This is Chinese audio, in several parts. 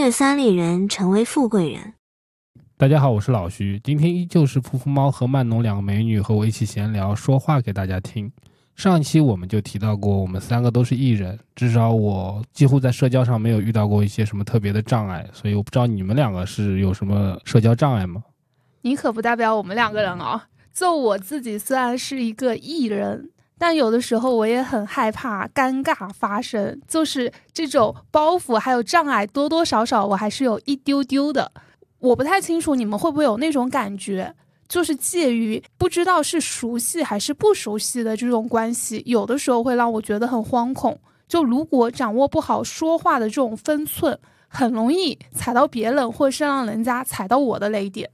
越三里人，成为富贵人。大家好，我是老徐，今天依旧是噗噗猫和曼农两个美女和我一起闲聊说话给大家听。上一期我们就提到过，我们三个都是艺人，至少我几乎在社交上没有遇到过一些什么特别的障碍，所以我不知道你们两个是有什么社交障碍吗？你可不代表我们两个人哦。就我自己虽然是一个艺人，但有的时候我也很害怕尴尬发生，就是这种包袱还有障碍，多多少少我还是有一丢丢的。我不太清楚你们会不会有那种感觉，就是介于不知道是熟悉还是不熟悉的这种关系，有的时候会让我觉得很惶恐。就如果掌握不好说话的这种分寸，很容易踩到别人，或是让人家踩到我的雷点。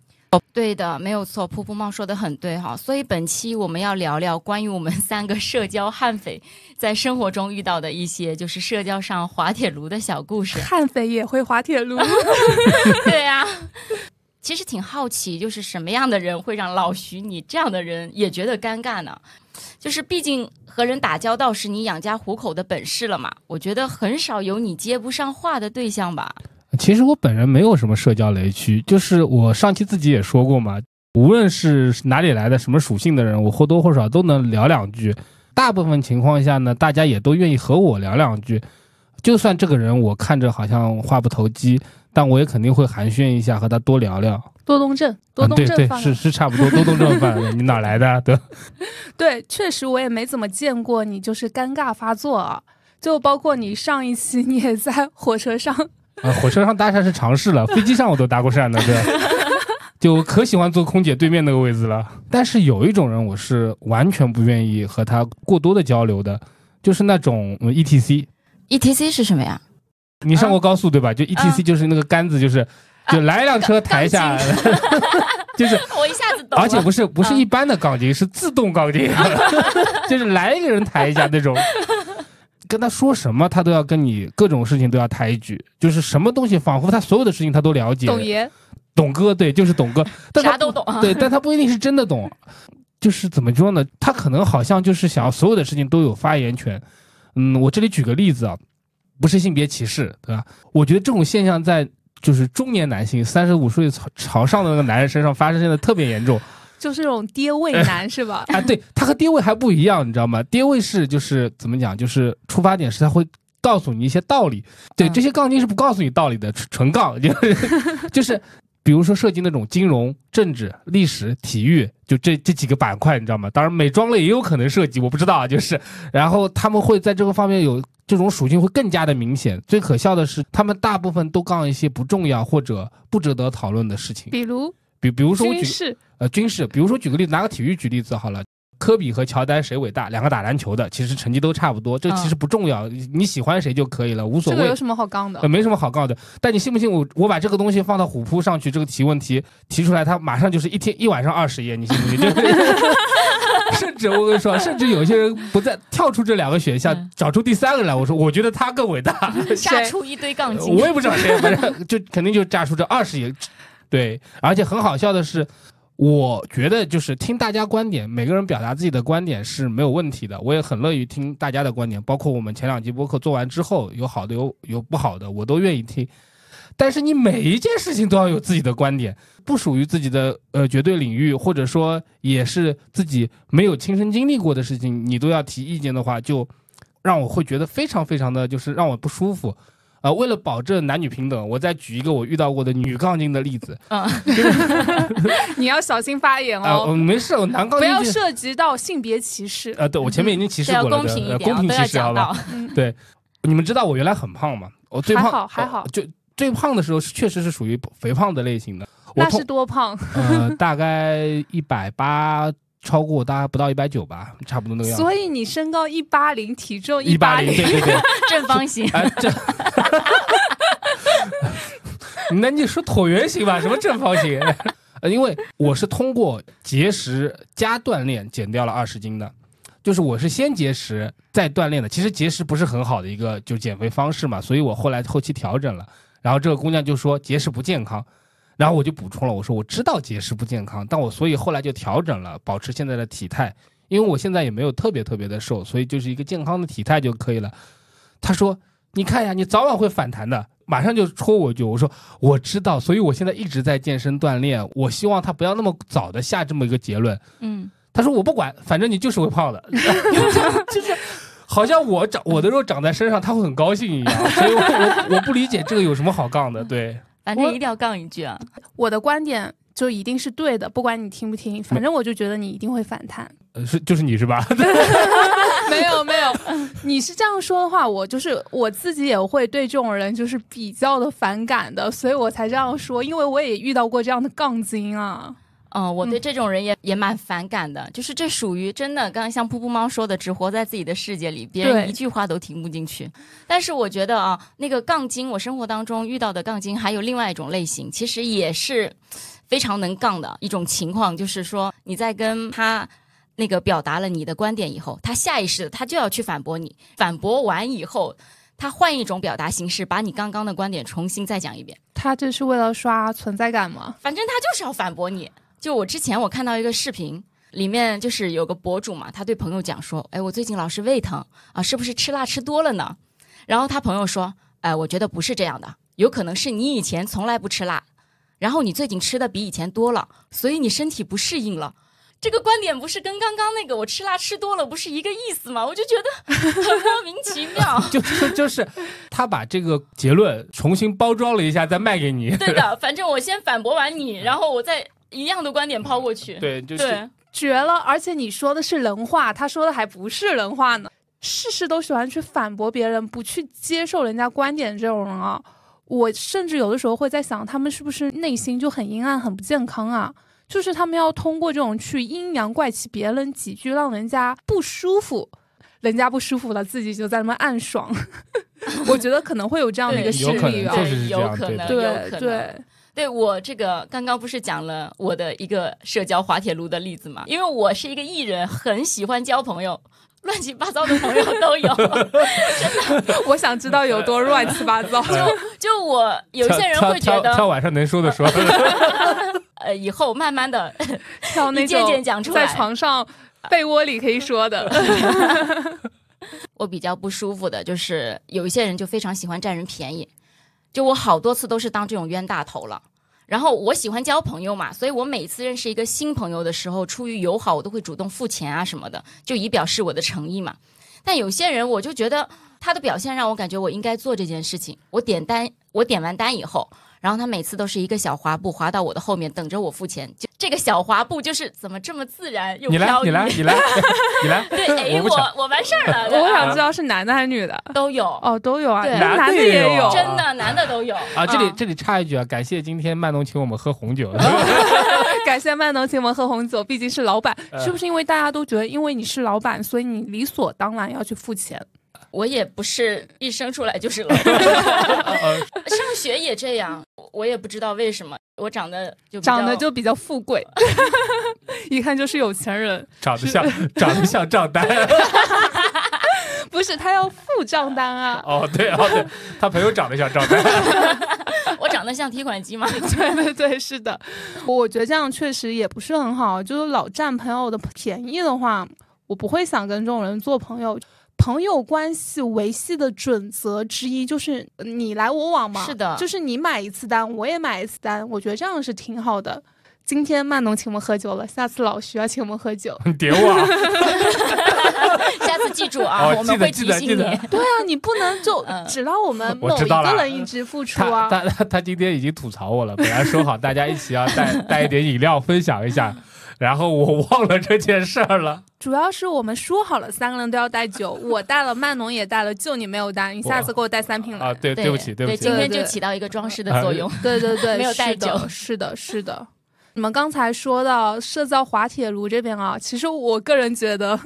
对的，没有错，噗噗猫说的很对哈。所以本期我们要聊聊关于我们三个社交悍匪在生活中遇到的一些就是社交上滑铁卢的小故事。悍匪也会滑铁卢？对呀。其实挺好奇，就是什么样的人会让老徐你这样的人也觉得尴尬呢？就是毕竟和人打交道是你养家糊口的本事了嘛。我觉得很少有你接不上话的对象吧。其实我本人没有什么社交雷区，就是我上期自己也说过嘛，无论是哪里来的什么属性的人，我或多或少都能聊两句。大部分情况下呢，大家也都愿意和我聊两句，就算这个人我看着好像话不投机，但我也肯定会寒暄一下，和他多聊聊。多动症，多动症对对是是差不多，多动症犯了。你哪来的？对，对，确实我也没怎么见过你，就是尴尬发作啊。就包括你上一期你也在火车上。啊，火车上搭讪是常事了，飞机上我都搭过讪的，对，就可喜欢坐空姐对面那个位置了。但是有一种人，我是完全不愿意和他过多的交流的，就是那种 E T C。E T C 是什么呀？你上过高速对吧？就 E T C 就是那个杆子，就是就来一辆车抬下，就是我一下子懂。而且不是不是一般的钢筋，是自动钢筋，就是来一个人抬一下那种。跟他说什么，他都要跟你各种事情都要抬一句，就是什么东西，仿佛他所有的事情他都了解。董爷，董哥，对，就是董哥，啥都懂。对，但他不一定是真的懂，就是怎么说呢？他可能好像就是想要所有的事情都有发言权。嗯，我这里举个例子啊，不是性别歧视，对吧？我觉得这种现象在就是中年男性三十五岁朝朝上的那个男人身上发生，现在特别严重。就是这种爹味男是吧？啊，对他和爹味还不一样，你知道吗？爹味是就是怎么讲，就是出发点是他会告诉你一些道理，对这些杠精是不告诉你道理的，纯杠，就是就是，比如说涉及那种金融、政治、历史、体育，就这这几个板块，你知道吗？当然美妆类也有可能涉及，我不知道啊，就是，然后他们会在这个方面有这种属性会更加的明显。最可笑的是，他们大部分都杠一些不重要或者不值得讨论的事情，比如。比比如说我举呃军事，比如说举个例子，拿个体育举例子好了，科比和乔丹谁伟大？两个打篮球的，其实成绩都差不多，这其实不重要，你喜欢谁就可以了，无所谓。这个有什么好杠的？没什么好杠的。但你信不信我我把这个东西放到虎扑上去，这个提问题提出来，他马上就是一天一晚上二十页，你信不信？甚至我跟你说，甚至有些人不再跳出这两个选项，找出第三个来。我说，我觉得他更伟大，炸出一堆杠精。我也不知道谁，反正就肯定就炸出这二十页。对，而且很好笑的是，我觉得就是听大家观点，每个人表达自己的观点是没有问题的，我也很乐意听大家的观点，包括我们前两集播客做完之后，有好的有有不好的，我都愿意听。但是你每一件事情都要有自己的观点，不属于自己的呃绝对领域，或者说也是自己没有亲身经历过的事情，你都要提意见的话，就让我会觉得非常非常的就是让我不舒服。啊，为了保证男女平等，我再举一个我遇到过的女杠精的例子。嗯，你要小心发言哦。啊，没事，我男杠精不要涉及到性别歧视。呃，对，我前面已经歧视过了，公平一点，公平歧视好吧？对，你们知道我原来很胖吗？我最胖还好还好，就最胖的时候是确实是属于肥胖的类型的。那是多胖？呃，大概一百八。超过大概不到一百九吧，差不多那个样子。所以你身高一八零，体重一八零，对对对，正方形。正。那你说椭圆形吧？什么正方形？呃，因为我是通过节食加锻炼减掉了二十斤的，就是我是先节食再锻炼的。其实节食不是很好的一个就减肥方式嘛，所以我后来后期调整了。然后这个姑娘就说节食不健康。然后我就补充了，我说我知道节食不健康，但我所以后来就调整了，保持现在的体态，因为我现在也没有特别特别的瘦，所以就是一个健康的体态就可以了。她说：“你看呀，你早晚会反弹的。”马上就戳我一句，我说我知道，所以我现在一直在健身锻炼。我希望他不要那么早的下这么一个结论。嗯，他说我不管，反正你就是会胖的，就是好像我长我的肉长在身上，他会很高兴一样。所以我我我不理解这个有什么好杠的，对。反正一定要杠一句啊。我的观点就一定是对的，不管你听不听，反正我就觉得你一定会反弹。呃，是 就是你是吧？没有没有，你是这样说的话，我就是我自己也会对这种人就是比较的反感的，所以我才这样说，因为我也遇到过这样的杠精啊。嗯，我对嗯这种人也、也蛮反感的，就是这属于真的，刚刚像噗噗猫说的，只活在自己的世界里，别人一句话都听不进去。但是我觉得啊，那个杠精，我生活当中遇到的杠精还有另外一种类型，其实也是非常能杠的一种情况，就是说你在跟他。那个表达了你的观点以后，他下意识的他就要去反驳你，反驳完以后，他换一种表达形式，把你刚刚的观点重新再讲一遍。他这是为了刷存在感吗？反正他就是要反驳你。就我之前我看到一个视频，里面就是有个博主嘛，他对朋友讲说：“哎，我最近老是胃疼啊，是不是吃辣吃多了呢？”然后他朋友说：“哎，我觉得不是这样的，有可能是你以前从来不吃辣，然后你最近吃的比以前多了，所以你身体不适应了。”这个观点不是跟刚刚那个我吃辣吃多了不是一个意思吗？我就觉得很莫名其妙。就就就是他把这个结论重新包装了一下，再卖给你。对的，反正我先反驳完你，然后我再一样的观点抛过去。对，就是，绝了！而且你说的是人话，他说的还不是人话呢。事事都喜欢去反驳别人，不去接受人家观点，这种人啊，我甚至有的时候会在想，他们是不是内心就很阴暗、很不健康啊？就是他们要通过这种去阴阳怪气别人几句，让人家不舒服，人家不舒服了，自己就在那么暗爽。我觉得可能会有这样的一个对心理啊，有可能，对对可能。对，对我这个刚刚不是讲了我的一个社交滑铁卢的例子嘛？因为我是一个艺人，很喜欢交朋友，乱七八糟的朋友都有。真 的我想知道有多乱七八糟。就就我有些人会觉得挑得，晚上能说的说。呃，以后慢慢的，挑那一件件讲出来在床上被窝里可以说的。我比较不舒服的就是有一些人就非常喜欢占人便宜，就我好多次都是当这种冤大头了。然后我喜欢交朋友嘛，所以我每次认识一个新朋友的时候，出于友好，我都会主动付钱啊什么的，就以表示我的诚意嘛。但有些人，我就觉得他的表现让我感觉我应该做这件事情。我点单，我点完单以后，然后他每次都是一个小滑步滑到我的后面，等着我付钱。就这个小滑步就是怎么这么自然又你来，飘逸？你来，你来，你来。对，哎，我我我完事儿了，我想知道是男的还是女的？都有。哦，都有啊，男的也有也有，啊真的，男的都有啊，这里嗯这里插一句啊，感谢今天曼农请我们喝红酒。感谢曼农请我们喝红酒，毕竟是老板，呃是不是因为大家都觉得，因为你是老板，所以你理所当然要去付钱？我也不是一生出来就是老板，上学也这样，我也不知道为什么，我长得就长得就比较富贵，一看就是有钱人。长得像 长得像账单。不是他要付账单啊？哦，对哦对，他朋友长得像账单。我长得像提款机吗？对对对，是的，我觉得这样确实也不是很好。就是老占朋友的便宜的话，我不会想跟这种人做朋友。朋友关系维系的准则之一就是你来我往嘛，是的就是你买一次单，我也买一次单，我觉得这样是挺好的。今天曼农请我们喝酒了，下次老徐要请我们喝酒。你 点我啊！下次记住啊，哦我们会提醒得记得你。对啊，你不能就 嗯只让我们某一个人一直付出啊。他他他今天已经吐槽我了，本来说好大家一起要带带一点饮料分享一下，然后我忘了这件事儿了。主要是我们说好了三个人都要带酒，我带了，曼农也带了，就你没有带，你下次给我带三瓶来。啊，对，对不起，对不起今，天就对对起到一个装饰的作用。对对对，没有带酒是的，是的。你们刚才说到社造滑铁卢这边啊，其实我个人觉得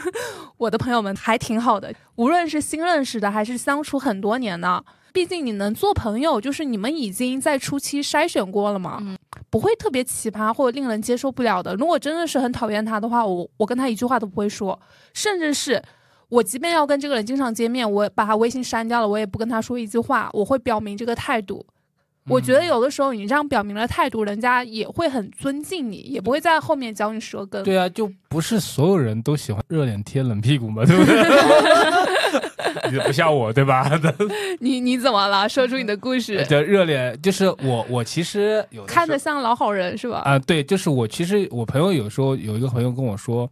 我的朋友们还挺好的，无论是新认识的还是相处很多年的，毕竟你能做朋友，就是你们已经在初期筛选过了嘛，嗯不会特别奇葩或者令人接受不了的。如果真的是很讨厌他的话，我我跟他一句话都不会说，甚至是。我即便要跟这个人经常见面，我把他微信删掉了，我也不跟他说一句话，我会表明这个态度。我觉得有的时候你这样表明了态度，人家也会很尊敬你，也不会在后面嚼你舌根。对啊，就不是所有人都喜欢热脸贴冷屁股嘛，对不对？你不像我对吧？你你怎么了？说出你的故事。的热脸，就是我我其实看着像老好人是吧？啊、对，就是我其实我朋友有时候有一个朋友跟我说，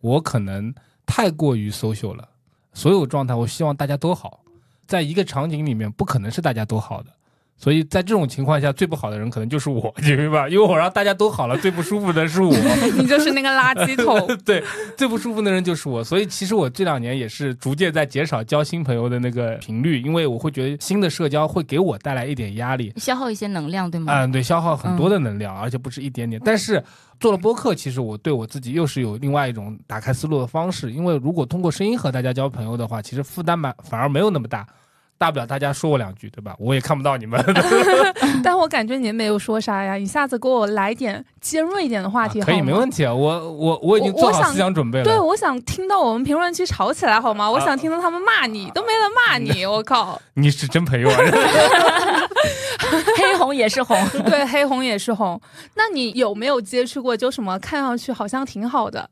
我可能太过于 social 了，所有状态我希望大家都好，在一个场景里面不可能是大家都好的。所以在这种情况下，最不好的人可能就是我，你明白吧？因为我让大家都好了，最不舒服的是我。你就是那个垃圾桶。对，最不舒服的人就是我。所以其实我这两年也是逐渐在减少交新朋友的那个频率，因为我会觉得新的社交会给我带来一点压力。消耗一些能量，对吗？嗯，对，消耗很多的能量，而且不是一点点。但是做了播客，其实我对我自己又是有另外一种打开思路的方式。因为如果通过声音和大家交朋友的话，其实负担蛮反而没有那么大，大不了大家说我两句，对吧？我也看不到你们。但我感觉你没有说啥呀，一下子给我来点尖锐一点的话题、啊可以，没问题啊。我我我已经做好思想准备了。对，我想听到我们评论区吵起来好吗？我啊想听到他们骂你，都没人骂你，我靠！你是真朋友啊。黑红也是红，对，黑红也是红。那你有没有接触过就什么看上去好像挺好的，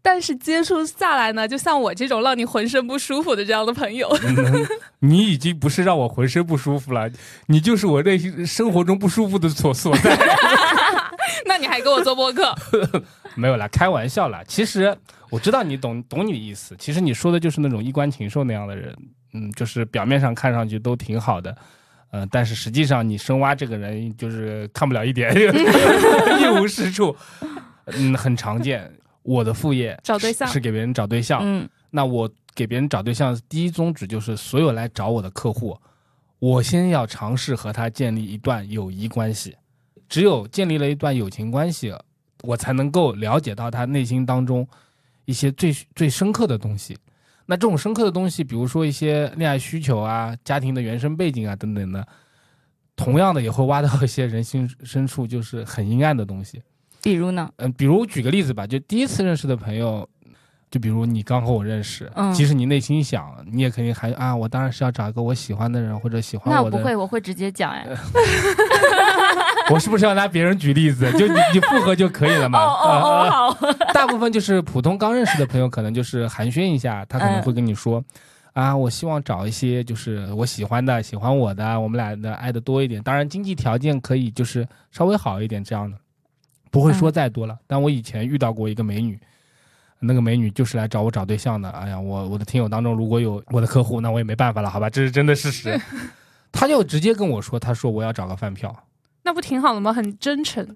但是接触下来呢，就像我这种让你浑身不舒服的这样的朋友？你已经不是让我浑身不舒服了，你就是我内心生活中不舒服的所所在。那你还给我做播客？没有啦，开玩笑啦。其实我知道你懂懂你的意思。其实你说的就是那种衣冠禽兽那样的人，嗯，就是表面上看上去都挺好的，嗯、但是实际上你深挖这个人就是看不了一点，一无是处，嗯，很常见。我的副业找对象是是给别人找对象，嗯那我给别人找对象，第一宗旨就是所有来找我的客户，我先要尝试和他建立一段友谊关系。只有建立了一段友情关系，我才能够了解到他内心当中一些最最深刻的东西。那这种深刻的东西，比如说一些恋爱需求啊、家庭的原生背景啊等等的，同样的也会挖到一些人心深处就是很阴暗的东西。比如呢？嗯，比如举个例子吧，就第一次认识的朋友，就比如你刚和我认识，嗯即使你内心想，你也肯定还啊，我当然是要找一个我喜欢的人或者喜欢我的。那我不会，我会直接讲哎。我是不是要拿别人举例子？就你你复合就可以了哦嘛？哦呃哦，好。大部分就是普通刚认识的朋友，可能就是寒暄一下，他可能会跟你说。啊，我希望找一些就是我喜欢的、喜欢我的，我们俩的爱的多一点。当然，经济条件可以就是稍微好一点这样的，不会说再多了。但我以前遇到过一个美女，那个美女就是来找我找对象的。哎呀，我我的听友当中如果有我的客户，那我也没办法了，好吧，这是真的事实。他就直接跟我说，他说我要找个饭票。那不挺好的吗？很真诚。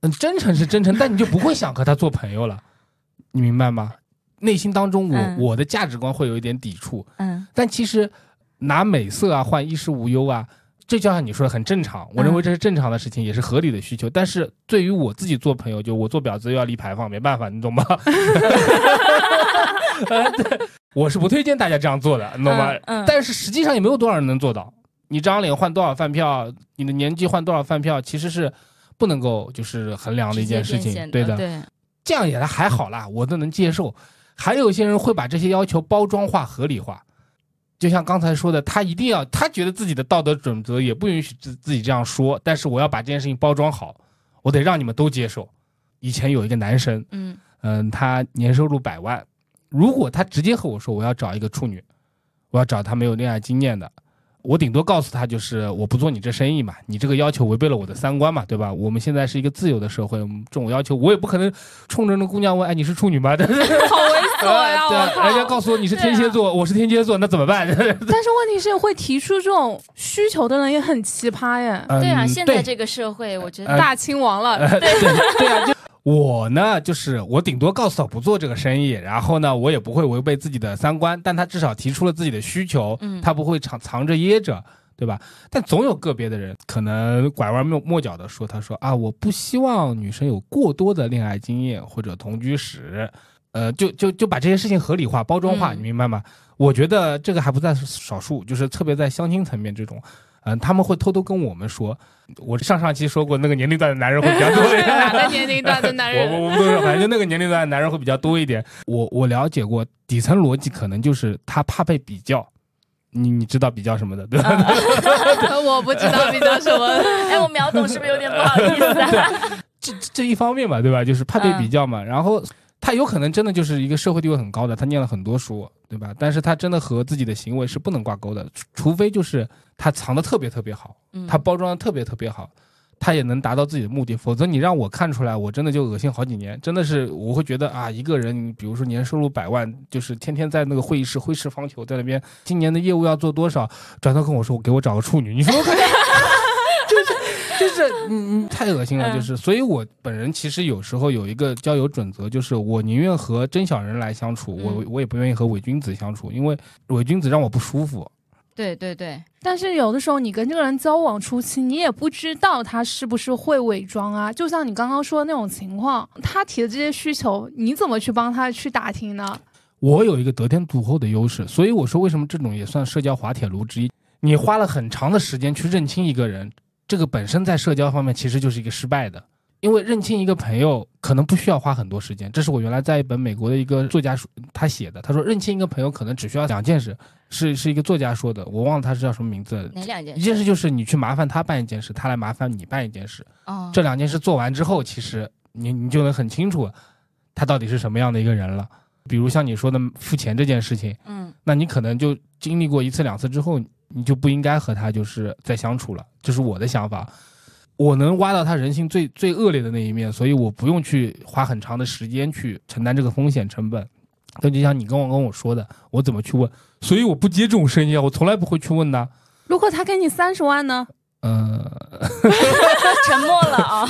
嗯，真诚是真诚，但你就不会想和他做朋友了，你明白吗？内心当中我，我、嗯的价值观会有一点抵触，嗯但其实拿美色啊换衣食无忧啊，这就像你说的很正常，我认为这是正常的事情，也是合理的需求。但是对于我自己做朋友，就我做婊子又要立牌坊，没办法，你懂吗？呃对，我是不推荐大家这样做的，你懂吗？嗯嗯但是实际上也没有多少人能做到。你张脸换多少饭票，你的年纪换多少饭票，其实是不能够就是衡量的一件事情。对的，对，这样也还好啦，我都能接受。还有一些人会把这些要求包装化、合理化，就像刚才说的，他一定要，他觉得自己的道德准则也不允许自自己这样说，但是我要把这件事情包装好，我得让你们都接受。以前有一个男生，嗯嗯，他年收入百万，如果他直接和我说我要找一个处女，我要找他没有恋爱经验的，我顶多告诉他就是我不做你这生意嘛，你这个要求违背了我的三观嘛，对吧？我们现在是一个自由的社会，这种要求我也不可能冲着那姑娘问，哎，你是处女吗？对好猥琐呀！人家告诉我你是天蝎座，我是天蝎座，那怎么办？但是问题是，会提出这种需求的人也很奇葩耶，对啊，嗯现在这个社会，我觉呃得大清王了。对对啊，就我呢，就是我顶多告诉他不做这个生意，然后呢，我也不会违背自己的三观，但他至少提出了自己的需求，嗯他不会藏藏着掖着，对吧？但总有个别的人可能拐弯抹抹角的说，他说啊，我不希望女生有过多的恋爱经验或者同居史，呃，就就就把这些事情合理化、包装化，嗯你明白吗？我觉得这个还不在少数，就是特别在相亲层面这种。嗯，他们会偷偷跟我们说，我上上期说过，那个年龄段的男人会比较多一点。哪个年龄段的男人？我我不说，反正就那个年龄段的男人会比较多一点。我我了解过，底层逻辑可能就是他怕被比较。你你知道比较什么的，对吧？我不知道比较什么。哎，我秒懂是不是有点不好意思啊？这这一方面嘛，对吧？就是怕被比较嘛。然后他有可能真的就是一个社会地位很高的，他念了很多书，对吧？但是他真的和自己的行为是不能挂钩的，除除非就是他藏的特别特别好，嗯他包装的特别特别好，他也能达到自己的目的。否则你让我看出来，我真的就恶心好几年，真的是我会觉得啊，一个人，你比如说年收入百万，就是天天在那个会议室挥斥方遒，在那边今年的业务要做多少，转头跟我说，给我找个处女，你说我看。就是就是嗯嗯，太恶心了，嗯就是，所以我本人其实有时候有一个交友准则，就是我宁愿和真小人来相处，我嗯我也不愿意和伪君子相处，因为伪君子让我不舒服。对对对，但是有的时候你跟这个人交往初期，你也不知道他是不是会伪装啊。就像你刚刚说的那种情况，他提的这些需求，你怎么去帮他去打听呢？我有一个得天独厚的优势，所以我说为什么这种也算社交滑铁卢之一。你花了很长的时间去认清一个人，这个本身在社交方面其实就是一个失败的。因为认清一个朋友可能不需要花很多时间，这是我原来在一本美国的一个作家书他写的。他说认清一个朋友可能只需要两件事，是是一个作家说的，我忘了他是叫什么名字了。哪两件一件事就是你去麻烦他办一件事，他来麻烦你办一件事。哦，这两件事做完之后，其实你你就能很清楚他到底是什么样的一个人了。比如像你说的付钱这件事情，嗯那你可能就经历过一次两次之后，你就不应该和他就是再相处了。这是我的想法。我能挖到他人性最最恶劣的那一面，所以我不用去花很长的时间去承担这个风险成本。那就像你跟我跟我说的，我怎么去问？所以我不接这种生意啊，我从来不会去问的。如果他给你三十万呢？嗯、沉默了啊。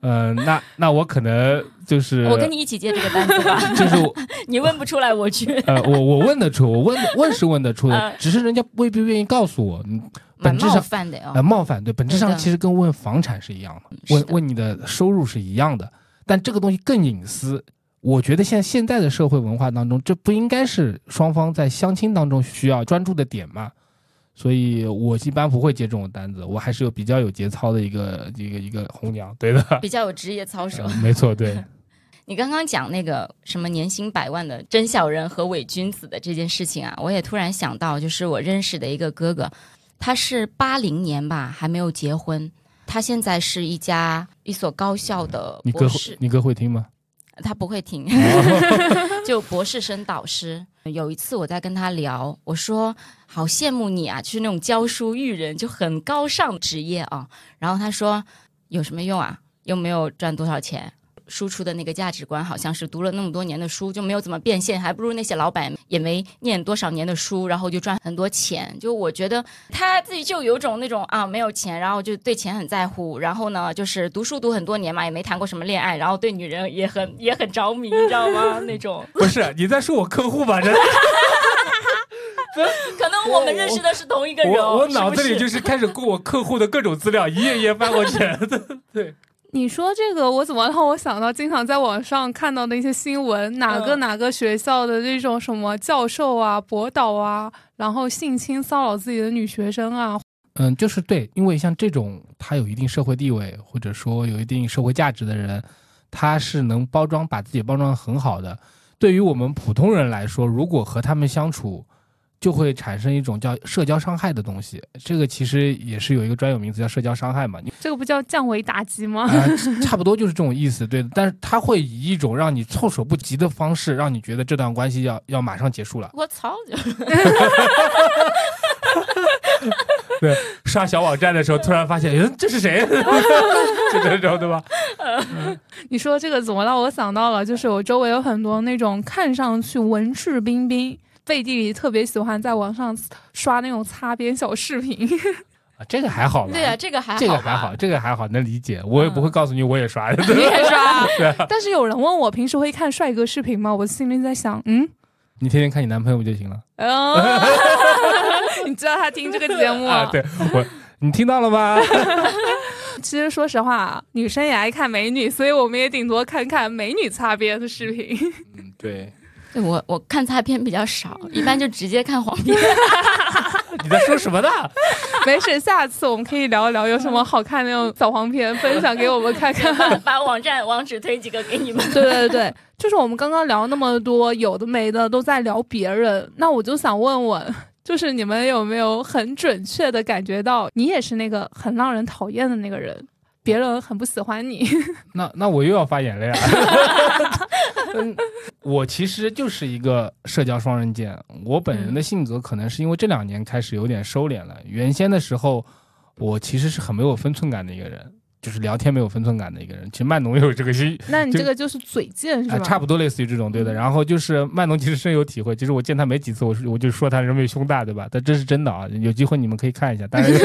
嗯、呃，那那我可能就是我跟你一起接这个单子吧，就是我 你问不出来我去，呃，我我问得出，我问问是问得出的呃，只是人家未必愿意告诉我。嗯，本质上犯的哦呃，。冒犯对，本质上其实跟问房产是一样的，的问问你的收入是一样的，但这个东西更隐私。我觉得现在现在的社会文化当中，这不应该是双方在相亲当中需要专注的点嘛？所以我一般不会接这种单子，我还是有比较有节操的一个一个一个红娘，对的，比较有职业操守。呃没错，对，你刚刚讲那个什么年薪百万的真小人和伪君子的这件事情啊，我也突然想到，就是我认识的一个哥哥，他是八零年吧，还没有结婚，他现在是一家一所高校的你哥会博士，你哥会听吗？他不会听，就博士生导师。有一次我在跟他聊，我说好羡慕你啊，就是那种教书育人，就很高尚职业啊。然后他说有什么用啊？又没有赚多少钱。输出的那个价值观好像是读了那么多年的书就没有怎么变现，还不如那些老板也没念多少年的书，然后就赚很多钱。就我觉得他自己就有种那种啊没有钱，然后就对钱很在乎，然后呢就是读书读很多年嘛，也没谈过什么恋爱，然后对女人也很也很着迷，你知道吗？那种 不是，你在说我客户吧？真的。可能我们认识的是同一个人哦，我我脑子里就是是开始过我客户的各种资料，一页页翻过去。对，你说这个，我怎么让我想到经常在网上看到的一些新闻，哪个嗯哪个学校的那种什么教授啊、博导啊，然后性侵骚扰自己的女学生啊，嗯，就是对，因为像这种他有一定社会地位或者说有一定社会价值的人，他是能包装把自己包装得很好的。对于我们普通人来说，如果和他们相处，就会产生一种叫社交伤害的东西。这个其实也是有一个专有名词叫社交伤害嘛。你这个不叫降维打击吗？啊、差不多就是这种意思，对的。但是他会以一种让你措手不及的方式，让你觉得这段关系要要马上结束了。我操，对刷小网站的时候，突然发现，嗯，这是谁？就这种，对吧？你说这个怎么让我想到了？就是我周围有很多那种看上去文质彬彬。背地里特别喜欢在网上刷那种擦边小视频，啊，这个还好吧？对啊，这个还好，这个还好，，这个还好，能理解。我也不会告诉你我也刷的。你也刷 对啊。但是有人问我平时会看帅哥视频吗？我心里在想，嗯，你天天看你男朋友不就行了？哦，你知道他听这个节目啊？对我，你听到了吗？其实说实话，女生也爱看美女，所以我们也顶多看看美女擦边的视频。嗯，对。对我我看擦片比较少，一般就直接看黄片。你在说什么呢？没事，下次我们可以聊一聊有什么好看的那种小黄片，分享给我们看看。把网站网址推几个给你们。对对对，就是我们刚刚聊那么多，有的没的都在聊别人，那我就想问问，就是你们有没有很准确的感觉到，你也是那个很让人讨厌的那个人？别人很不喜欢你，那那我又要发言了呀！嗯，我其实就是一个社交双刃剑。我本人的性格可能是因为这两年开始有点收敛了。原先的时候，我其实是很没有分寸感的一个人，就是聊天没有分寸感的一个人。其实曼农也有这个心，那你这个就是嘴贱是啊，吧？差不多类似于这种，对的。然后就是曼农其实深有体会，其实我见他没几次，我我就说他人为胸大，对吧？但这是真的啊，有机会你们可以看一下。但是你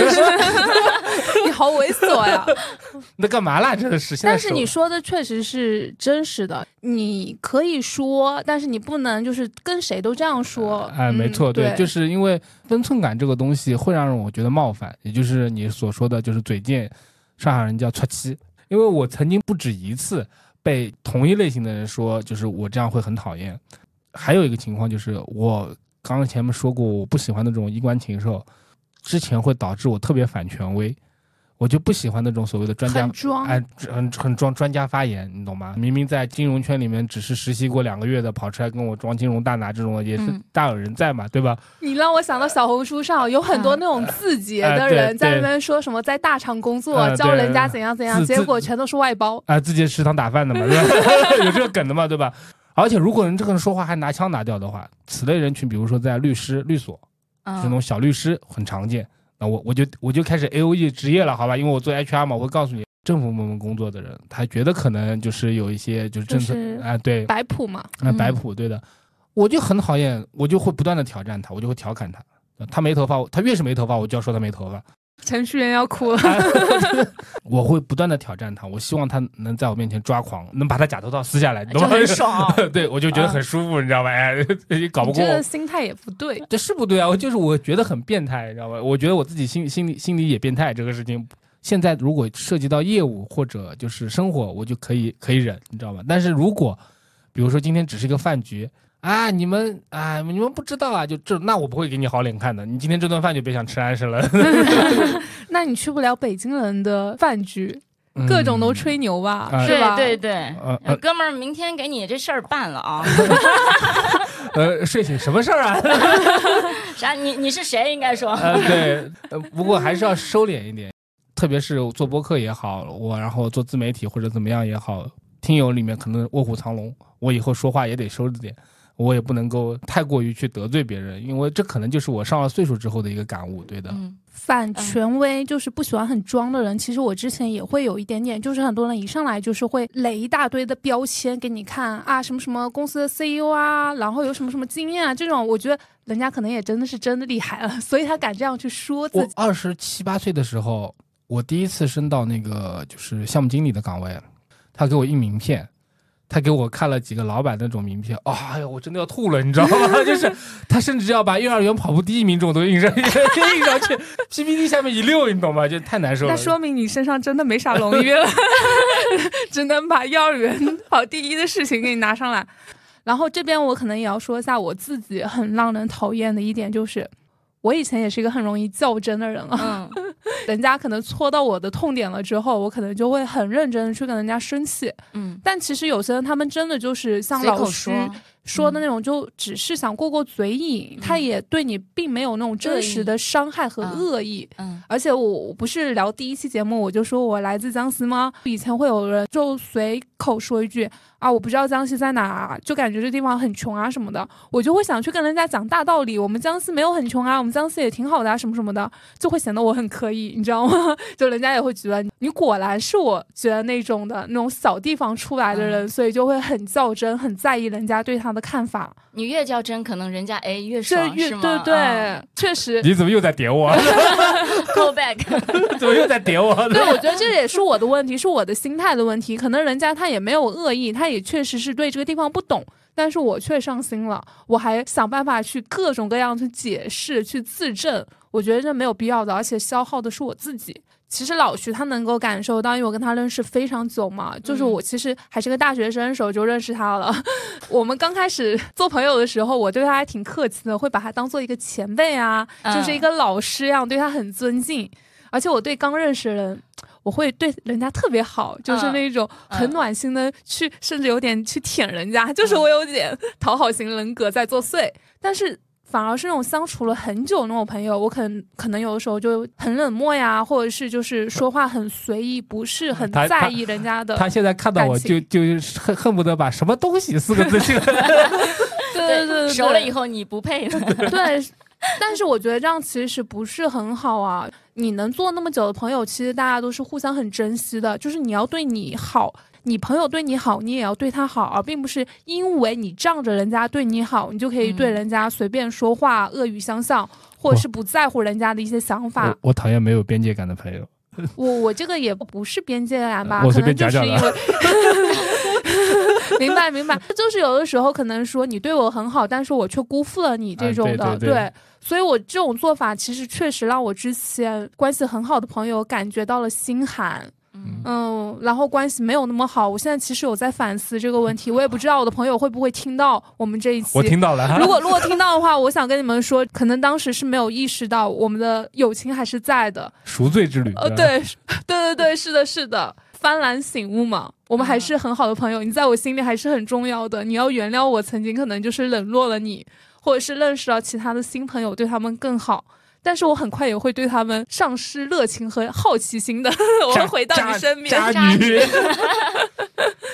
好猥琐呀！那干嘛啦？真的是。现在但是你说的确实是真实的，你可以说，但是你不能就是跟谁都这样说。哎，没错，嗯对，就是因为分寸感这个东西会让我觉得冒犯，也就是你所说的就是嘴贱，上海人叫戳七。因为我曾经不止一次被同一类型的人说，就是我这样会很讨厌。还有一个情况就是，我刚刚前面说过，我不喜欢那种衣冠禽兽，之前会导致我特别反权威，我就不喜欢那种所谓的专家很装。哎，很很装专家发言，你懂吗？明明在金融圈里面只是实习过两个月的，跑出来跟我装金融大拿这种，也是嗯大有人在嘛，对吧？你让我想到小红书上有很多那种字节的人在那对边说什么在大厂工作，呃教人家怎样怎样，结果全都是外包。啊、自己食堂打饭的嘛？有这个梗的嘛，对吧？而且如果人这个人说话还拿腔拿调的话，此类人群，比如说在律师、律所，嗯这种小律师很常见。那我我就我就开始 A O E 职业了，好吧？因为我做 H R 嘛，我会告诉你，政府部门工作的人，他觉得可能就是有一些就是政策就是啊、对，摆谱嘛，啊，嗯摆谱，对的，我就很讨厌，我就会不断的挑战他，我就会调侃他。他没头发，他越是没头发，我就要说他没头发。程序员要哭了。我会不断的挑战他，我希望他能在我面前抓狂，能把他假头套撕下来，你懂就？很爽。对，我就觉得很舒服，你知道吧？哎，搞不你这个过，心态也不对。这是不对啊！我就是我觉得很变态，你知道吧？我觉得我自己心心里心里也变态，这个事情。现在如果涉及到业务或者就是生活，我就可以可以忍，你知道吧？但是如果比如说今天只是一个饭局啊，你们啊你们不知道啊，就这那我不会给你好脸看的。你今天这顿饭就别想吃安生了，那你去不了北京人的饭局，各种都吹牛吧，啊是吧？对对对，哥们儿，明天给你这事儿办了啊！呃，睡醒什么事儿啊？啥？你你是谁？应该说，呃，对，呃，不过还是要收敛一点，特别是做播客也好，我然后做自媒体或者怎么样也好，听友里面可能卧虎藏龙，我以后说话也得收着点，我也不能够太过于去得罪别人，因为这可能就是我上了岁数之后的一个感悟，对的。嗯反权威就是不喜欢很装的人。其实我之前也会有一点点，就是很多人一上来就是会垒一大堆的标签给你看啊，什么什么公司的 CEO 啊，然后有什么什么经验啊，这种我觉得人家可能也真的是真的厉害了，所以他敢这样去说自己。我二十七八岁的时候，我第一次升到那个就是项目经理的岗位，他给我印名片，他给我看了几个老板那种名片，哦、哎呦，我真的要吐了，你知道吗？就是他甚至要把幼儿园跑步第一名这种都印上印上去，PPT 下面一溜，你懂吗？就太难受了。那说明你身上真的没啥荣誉了，只能把幼儿园跑第一的事情给你拿上来。然后这边我可能也要说一下我自己很让人讨厌的一点，就是我以前也是一个很容易较真的人啊。嗯 人家可能戳到我的痛点了之后，我可能就会很认真的去跟人家生气。嗯，但其实有些人他们真的就是像老师说，的那种，就只是想过过嘴瘾，他嗯也对你并没有那种真实的伤害和嗯恶意。嗯而且我我不是聊第一期节目我就说我来自江西吗？以前会有人就随口说一句啊，我不知道江西在哪啊，就感觉这地方很穷啊什么的，我就会想去跟人家讲大道理，我们江西没有很穷啊，我们江西也挺好的啊，什么什么的，就会显得我很可以，你知道吗？就人家也会觉得你果然是我觉得那种的那种小地方出来的人，所以就会很较真，很在意人家对他的看法，你越较真，可能人家哎越这爽，是吗？越对对，嗯确实。你怎么又在点我？call back，怎么又在点我？对，我觉得这也是我的问题，是我的心态的问题。可能人家他也没有恶意，他也确实是对这个地方不懂，但是我却上心了，我还想办法去各种各样去解释、去自证，我觉得这没有必要的，而且消耗的是我自己。其实老徐他能够感受到，因为我跟他认识非常久嘛，就是我其实还是个大学生的时候就认识他了。我们刚开始做朋友的时候，我对他还挺客气的，会把他当做一个前辈啊，就是一个老师一样，对他很尊敬。而且我对刚认识的人，我会对人家特别好，就是那种很暖心的去，甚至有点去舔人家，就是我有点讨好型人格在作祟。但是反而是那种相处了很久那种朋友，我可能可能有的时候就很冷漠呀，或者是就是说话很随意，不是很在意人家的。他现在看到我就就恨恨不得把什么东西四个字进来。对对对对，熟了以后你不配了。对，但是我觉得这样其实不是很好啊。你能做那么久的朋友，其实大家都是互相很珍惜的。就是你要对你好，你朋友对你好，你也要对他好，而并不是因为你仗着人家对你好，你就可以对嗯人家随便说话、恶语相向，或者是不在乎人家的一些想法我。我讨厌没有边界感的朋友。我我这个也不是边界感吧，我可能就是因为 明白明白，就是有的时候可能说你对我很好，但是我却辜负了你这啊种的，对对对所以我这种做法其实确实让我之前关系很好的朋友感觉到了心寒。嗯嗯，然后关系没有那么好。我现在其实有在反思这个问题，我也不知道我的朋友会不会听到我们这一期。我听到了，如果如果听到的话，我想跟你们说，可能当时是没有意识到我们的友情还是在的。赎罪之旅。呃，对，对 对对，是的，是的，幡然醒悟嘛，我们还是很好的朋友，你在我心里还是很重要的。你要原谅我曾经可能就是冷落了你，或者是认识到其他的新朋友，对他们更好。但是我很快也会对他们丧失热情和好奇心的，我会回到你身边。渣渣女。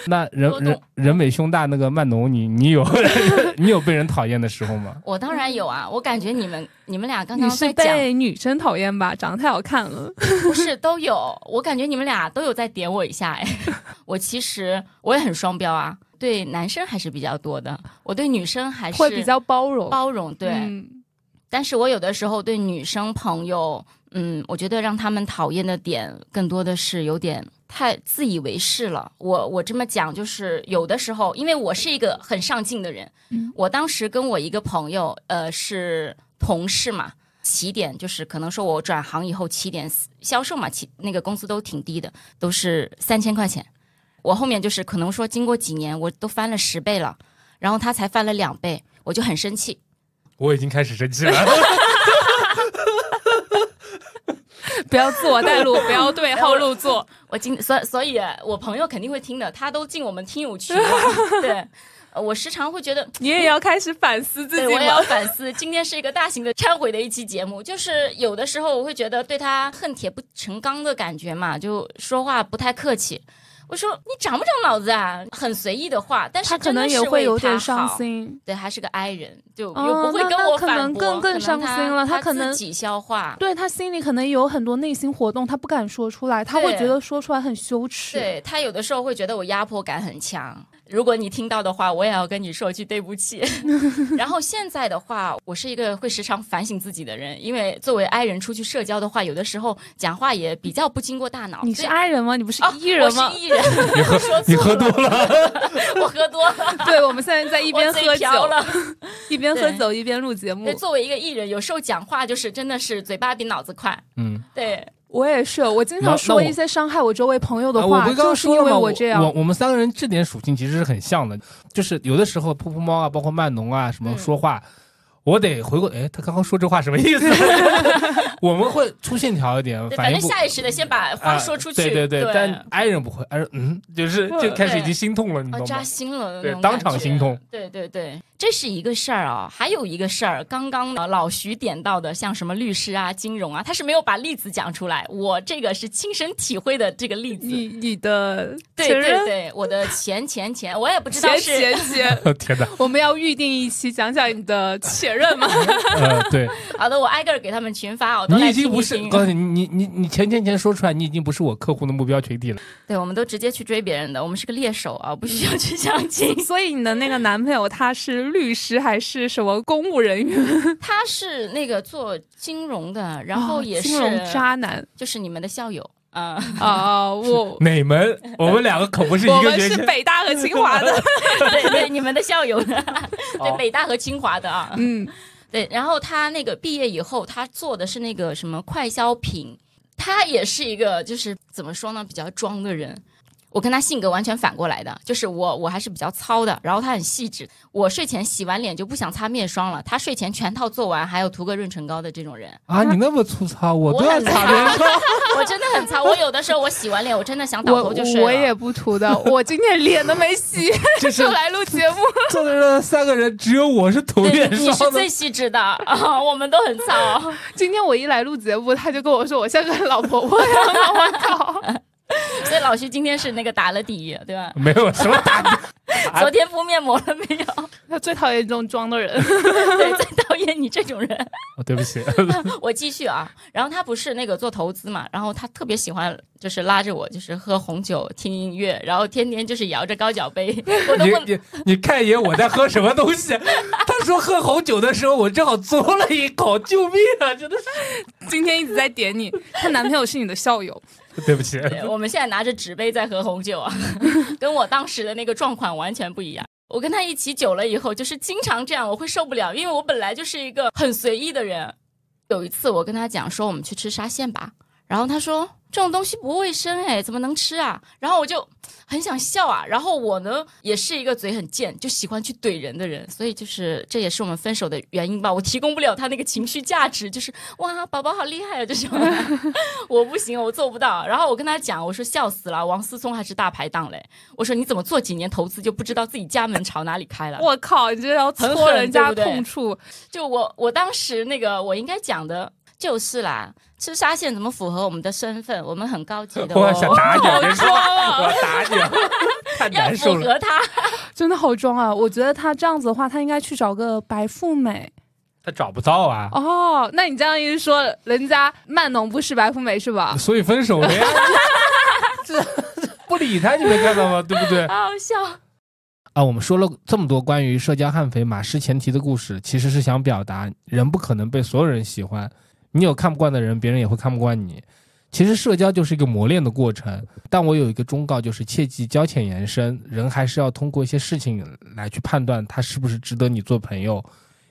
那人人人美胸大那个曼农，你你有 你有被人讨厌的时候吗？我当然有啊，我感觉你们你们俩刚刚在讲，被女生讨厌吧？长得太好看了。不是都有，我感觉你们俩都有在点我一下哎。我其实我也很双标啊，对男生还是比较多的，我对女生还是会比较包容。包容，对。嗯但是我有的时候对女生朋友，嗯，我觉得让他们讨厌的点更多的是有点太自以为是了。我我这么讲，就是有的时候，因为我是一个很上进的人，嗯我当时跟我一个朋友，呃，是同事嘛。起点就是可能说，我转行以后起点销售嘛，起那个工资都挺低的，都是三千块钱。我后面就是可能说，经过几年，我都翻了十倍了，然后他才翻了两倍，我就很生气。我已经开始生气了。不要自我带路，不要对号入座。我今所所以，我朋友肯定会听的，他都进我们听友群了。对，呃我时常会觉得，你也要开始反思自对己我也要？反思。今天是一个大型的忏悔的一期节目，就是有的时候我会觉得对他恨铁不成钢的感觉嘛，就说话不太客气。我说你长不长脑子啊？很随意的话，但是他可能也会有点。伤心。对，还是个 I 人，就不会跟我那可能反驳，更更伤心了他可能自己消化。对他心里可能有很多内心活动，他不敢说出来，他会觉得说出来很羞耻。对他有的时候会觉得我压迫感很强。如果你听到的话，我也要跟你说句对不起。然后现在的话，我是一个会时常反省自己的人，因为作为 I 人出去社交的话，有的时候讲话也比较不经过大脑。你是 I 人吗？你不是哦 E 人吗我？是 E 人，你喝说错你喝多了，我喝多了，对，我们现在在一边喝酒，了。一边喝对酒一边录节目对，。作为一个艺人，有时候讲话就是真的是嘴巴比脑子快。嗯，对，我也是，我经常说一些伤害我周围朋友的话，就是因为？我这样。我我们三个人这点属性其实是很像的，就是有的时候噗噗猫啊，包括曼农啊，什么嗯说话，我得回过，哎，他刚刚说这话什么意思？我们会粗线条一点，反正下意识的先把话啊说出去。对对对对，但爱人不会，I 人嗯，就是就开始已经心痛了，你哦，扎懂吗？心了，对当场心痛。对对对，这是一个事儿啊，还有一个事儿，刚刚呢老徐点到的，像什么律师啊、金融啊，他是没有把例子讲出来，我这个是亲身体会的这个例子。你你的对对对，我的前前前，我也不知道前是前前，天哪，我们要预定一期讲讲你的前任吗？呃，对好的，我挨个儿给他们群发，我都来你已经不是，告诉你，你你你前前前说出来，你已经不是我客户的目标群体了。对，我们都直接去追别人的，我们是个猎手啊，不需要去相亲。所以你的那个男朋友他是律师还是什么公务人员？他是那个做金融的，然后哦也是、金融渣男就是你们的校友 啊。啊！我 哪门？我们两个可不是我们是一个学校。是北大和清华的，对对，你们的校友的，对哦北大和清华的啊。嗯，对，然后他那个毕业以后，他做的是那个什么快消品，他也是一个就是怎么说呢，比较装的人。我跟他性格完全反过来的，就是我我还是比较糙的，然后他很细致。我睡前洗完脸就不想擦面霜了，他睡前全套做完，还有涂个润唇膏的这种人。啊，你那么粗糙，我都要擦面霜。我真的很糙，我有的时候我洗完脸，我真的想倒我头就睡了。我也不涂的，我今天脸都没洗 这是就来录节目。坐在这三个人，只有我是涂面霜你是最。细致的啊，我们都很糙。今天我一来录节目，他就跟我说我像个老婆婆一样，我靠！所以老徐今天是那个打了底，对吧？没有什么打底，昨天敷面膜了没有？他最讨厌这种装的人。对，最讨厌你这种人。哦对不起，我继续啊，然后他不是那个做投资嘛，然后他特别喜欢就是拉着我，就是喝红酒、听音乐，然后天天就是摇着高脚杯，我都你不你你看一眼我在喝什么东西。他说喝红酒的时候，我正好嘬了一口，救命啊！真的是，今天一直在点你，她男朋友是你的校友，对不起。我们现在拿着纸杯在喝红酒啊，跟我当时的那个状况完全不一样。我跟他一起久了以后，就是经常这样，我会受不了，因为我本来就是一个很随意的人。有一次我跟他讲说，我们去吃沙县吧，然后他说这种东西不卫生哎，怎么能吃啊？然后我就很想笑啊。然后我呢也是一个嘴很贱，就喜欢去怼人的人，所以就是这也是我们分手的原因吧。我提供不了他那个情绪价值，就是哇，宝宝好厉害啊这种，我不行，我做不到。然后我跟他讲，我说笑死了，王思聪还是大排档嘞。我说你怎么做几年投资就不知道自己家门朝哪里开了？我靠，你这要戳人家痛处。就我我当时那个我应该讲的就是啦，吃沙县怎么符合我们的身份？我们很高级的、哦，我想打你，好别说，装啊我要打你，太难受了。符合他。真的好装啊！我觉得他这样子的话，他应该去找个白富美他找不到啊，哦。那你这样一说，人家曼农不是白富美是吧？所以分手了呀。这这不理他，你没看到吗？对不对？好好笑。啊，我们说了这么多关于社交悍匪马失前蹄的故事，其实是想表达人不可能被所有人喜欢，你有看不惯的人，别人也会看不惯你。其实社交就是一个磨练的过程，但我有一个忠告，就是切忌交浅言深，人还是要通过一些事情来去判断他是不是值得你做朋友，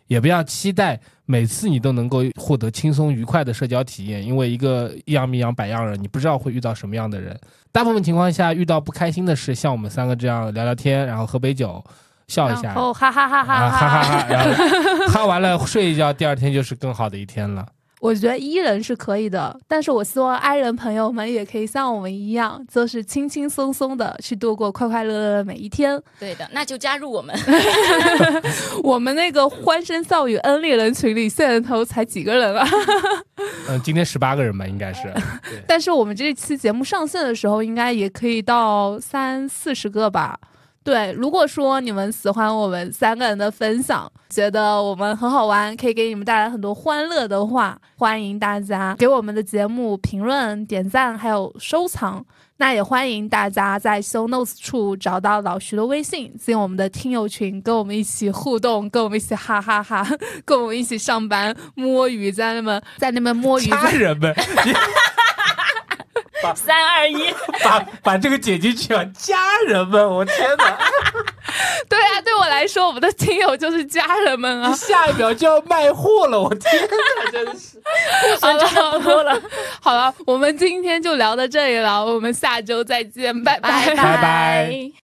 也不要期待每次你都能够获得轻松愉快的社交体验，因为一个一样米养百样人，你不知道会遇到什么样的人。大部分情况下，遇到不开心的事，像我们三个这样聊聊天，然后喝杯酒，笑一下，哦哈哈哈哈哈哈。哈，然后哈完了睡一觉，第二天就是更好的一天了。我觉得 E 人是可以的，但是我希望 I 人朋友们也可以像我们一样，就是轻轻松松的去度过快快乐乐的每一天。对的，那就加入我们。我们那个欢声笑语 N 猎人群里，现在头才几个人啊？嗯，今天十八个人吧，应该是。但是我们这期节目上线的时候，应该也可以到三四十个吧。对，如果说你们喜欢我们三个人的分享，觉得我们很好玩，可以给你们带来很多欢乐的话，欢迎大家给我们的节目评论、点赞，还有收藏。那也欢迎大家在 show notes 处找到老徐的微信，进我们的听友群，跟我们一起互动，跟我们一起哈哈哈跟我们一起上班摸鱼，在那边在那边摸鱼，家人们，你 三二一，把把这个剪进去啊！家人们，我天哪！对啊，对我来说，我们的听友就是家人们啊。下一秒就要卖货了，我天哪，真是。好了，不多了。好了，我们今天就聊到这里了，我们下周再见，拜拜拜拜拜